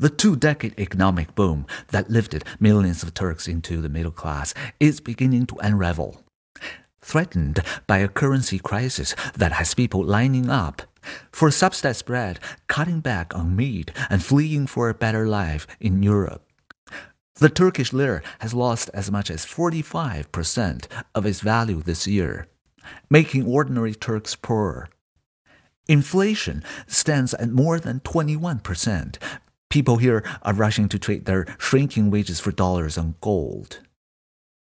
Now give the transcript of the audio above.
The two decade economic boom that lifted millions of Turks into the middle class is beginning to unravel. Threatened by a currency crisis that has people lining up for subsidized bread, cutting back on meat, and fleeing for a better life in Europe. The Turkish lira has lost as much as 45% of its value this year, making ordinary Turks poorer. Inflation stands at more than 21%. People here are rushing to trade their shrinking wages for dollars and gold.